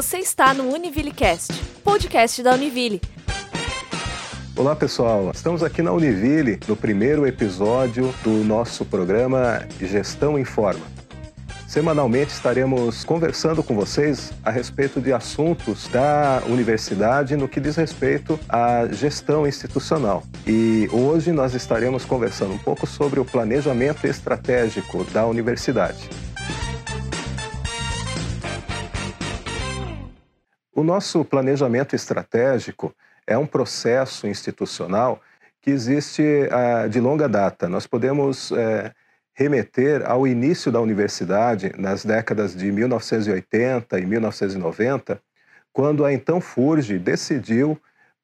Você está no UniVilleCast, podcast da Univille. Olá pessoal, estamos aqui na Univille no primeiro episódio do nosso programa Gestão em Forma. Semanalmente estaremos conversando com vocês a respeito de assuntos da universidade no que diz respeito à gestão institucional. E hoje nós estaremos conversando um pouco sobre o planejamento estratégico da universidade. O nosso planejamento estratégico é um processo institucional que existe uh, de longa data. Nós podemos uh, remeter ao início da universidade, nas décadas de 1980 e 1990, quando a então FURG decidiu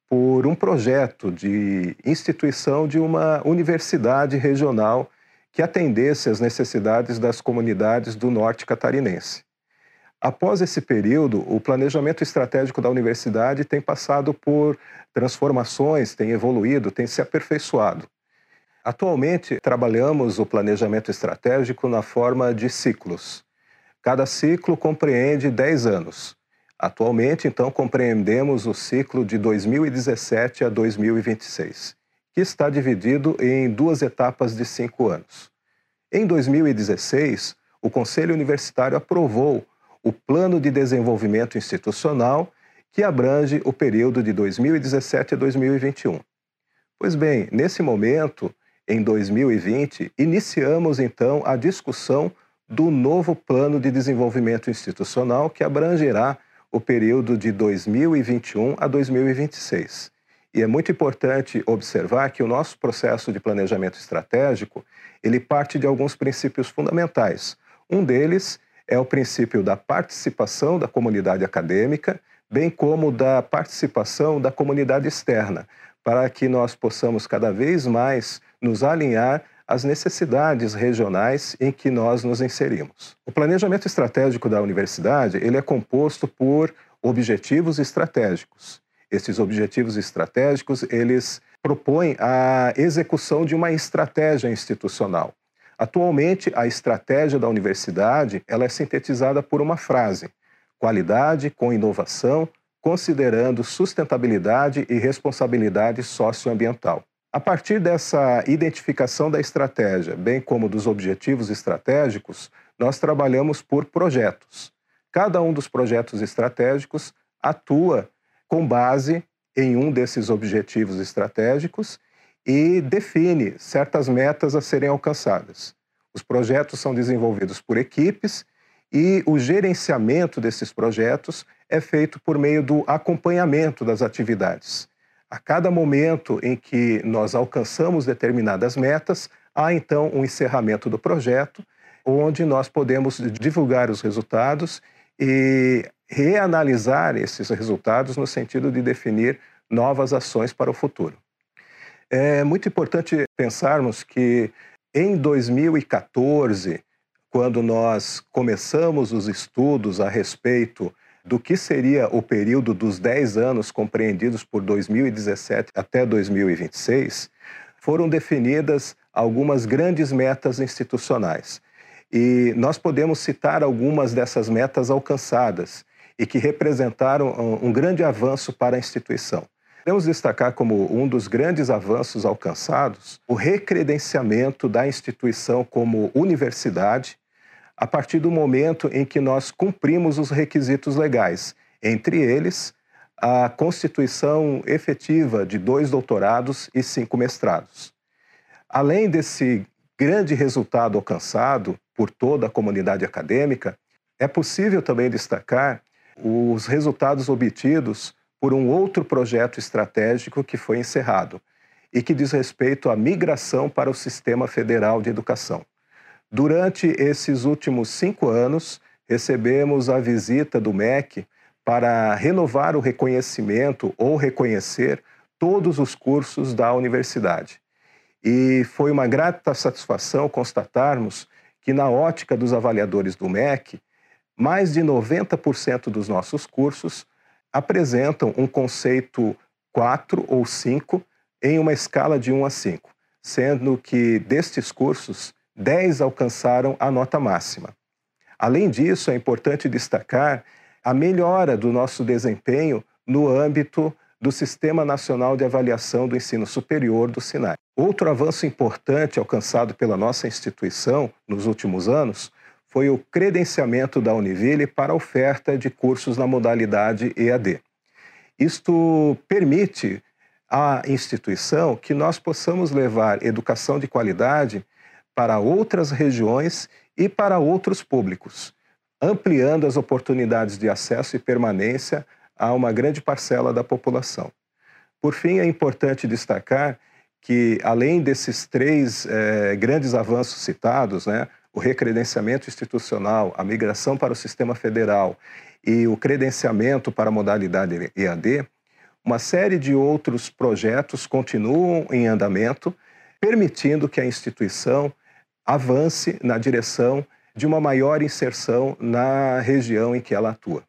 por um projeto de instituição de uma universidade regional que atendesse às necessidades das comunidades do norte catarinense. Após esse período, o planejamento estratégico da universidade tem passado por transformações, tem evoluído, tem se aperfeiçoado. Atualmente, trabalhamos o planejamento estratégico na forma de ciclos. Cada ciclo compreende 10 anos. Atualmente, então, compreendemos o ciclo de 2017 a 2026, que está dividido em duas etapas de cinco anos. Em 2016, o Conselho Universitário aprovou o Plano de Desenvolvimento Institucional, que abrange o período de 2017 a 2021. Pois bem, nesse momento, em 2020, iniciamos então a discussão do novo Plano de Desenvolvimento Institucional, que abrangerá o período de 2021 a 2026. E é muito importante observar que o nosso processo de planejamento estratégico, ele parte de alguns princípios fundamentais. Um deles é o princípio da participação da comunidade acadêmica, bem como da participação da comunidade externa, para que nós possamos cada vez mais nos alinhar às necessidades regionais em que nós nos inserimos. O planejamento estratégico da universidade, ele é composto por objetivos estratégicos. Esses objetivos estratégicos, eles propõem a execução de uma estratégia institucional. Atualmente, a estratégia da universidade ela é sintetizada por uma frase: qualidade com inovação, considerando sustentabilidade e responsabilidade socioambiental. A partir dessa identificação da estratégia, bem como dos objetivos estratégicos, nós trabalhamos por projetos. Cada um dos projetos estratégicos atua com base em um desses objetivos estratégicos e define certas metas a serem alcançadas. Os projetos são desenvolvidos por equipes e o gerenciamento desses projetos é feito por meio do acompanhamento das atividades. A cada momento em que nós alcançamos determinadas metas, há então um encerramento do projeto, onde nós podemos divulgar os resultados e reanalisar esses resultados no sentido de definir novas ações para o futuro. É muito importante pensarmos que em 2014, quando nós começamos os estudos a respeito do que seria o período dos 10 anos compreendidos por 2017 até 2026, foram definidas algumas grandes metas institucionais. E nós podemos citar algumas dessas metas alcançadas e que representaram um, grande avanço para a instituição. Podemos destacar como um dos grandes avanços alcançados o recredenciamento da instituição como universidade, a partir do momento em que nós cumprimos os requisitos legais, entre eles a constituição efetiva de dois doutorados e cinco mestrados. Além desse grande resultado alcançado por toda a comunidade acadêmica, é possível também destacar os resultados obtidos por um outro projeto estratégico que foi encerrado e que diz respeito à migração para o Sistema Federal de Educação. Durante esses últimos cinco anos, recebemos a visita do MEC para renovar o reconhecimento ou reconhecer todos os cursos da universidade. E foi uma grata satisfação constatarmos que, na ótica dos avaliadores do MEC, mais de 90% dos nossos cursos apresentam um conceito 4 ou 5 em uma escala de 1 a 5, sendo que destes cursos, 10 alcançaram a nota máxima. Além disso, é importante destacar a melhora do nosso desempenho no âmbito do Sistema Nacional de Avaliação do Ensino Superior do SINAI. Outro avanço importante alcançado pela nossa instituição nos últimos anos foi o credenciamento da Univille para oferta de cursos na modalidade EAD. Isto permite à instituição que nós possamos levar educação de qualidade para outras regiões e para outros públicos, ampliando as oportunidades de acesso e permanência a uma grande parcela da população. Por fim, é importante destacar que, além desses três eh, grandes avanços citados, né, o recredenciamento institucional, a migração para o sistema federal e o credenciamento para a modalidade EAD, uma série de outros projetos continuam em andamento, permitindo que a instituição avance na direção de uma maior inserção na região em que ela atua.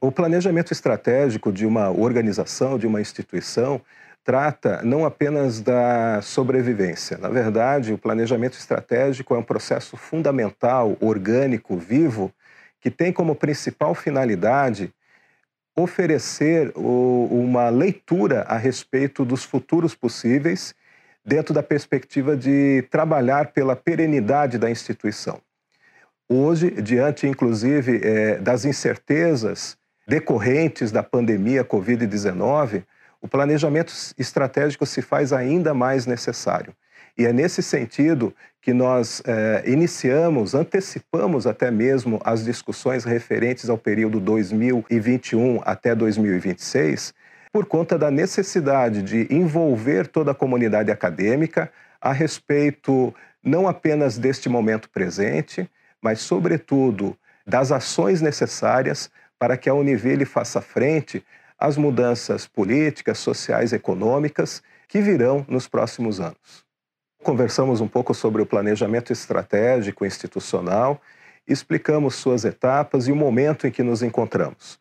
O planejamento estratégico de uma organização, de uma instituição, trata não apenas da sobrevivência. Na verdade, o planejamento estratégico é um processo fundamental, orgânico, vivo, que tem como principal finalidade oferecer uma leitura a respeito dos futuros possíveis, dentro da perspectiva de trabalhar pela perenidade da instituição. Hoje, diante inclusive é, das incertezas decorrentes da pandemia Covid-19, o planejamento estratégico se faz ainda mais necessário. E é nesse sentido que nós eh, iniciamos, antecipamos até mesmo as discussões referentes ao período 2021 até 2026, por conta da necessidade de envolver toda a comunidade acadêmica a respeito não apenas deste momento presente, mas, sobretudo, das ações necessárias para que a Univille faça frente às mudanças políticas, sociais, econômicas que virão nos próximos anos. Conversamos um pouco sobre o planejamento estratégico institucional, explicamos suas etapas e o momento em que nos encontramos.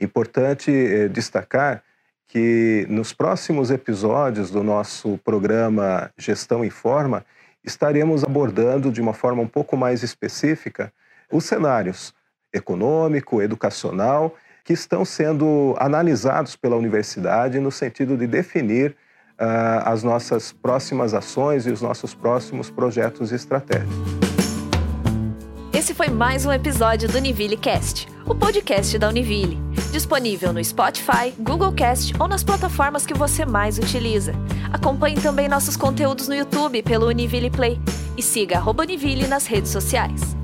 Importante eh, destacar que nos próximos episódios do nosso programa Gestão em Forma, estaremos abordando de uma forma um pouco mais específica os cenários econômico, educacional, que estão sendo analisados pela universidade no sentido de definir uh, as nossas próximas ações e os nossos próximos projetos estratégicos. Esse foi mais um episódio do Univille Cast, o podcast da Univille, disponível no Spotify, Google Cast ou nas plataformas que você mais utiliza. Acompanhe também nossos conteúdos no YouTube pelo Univille Play e siga Univille nas redes sociais.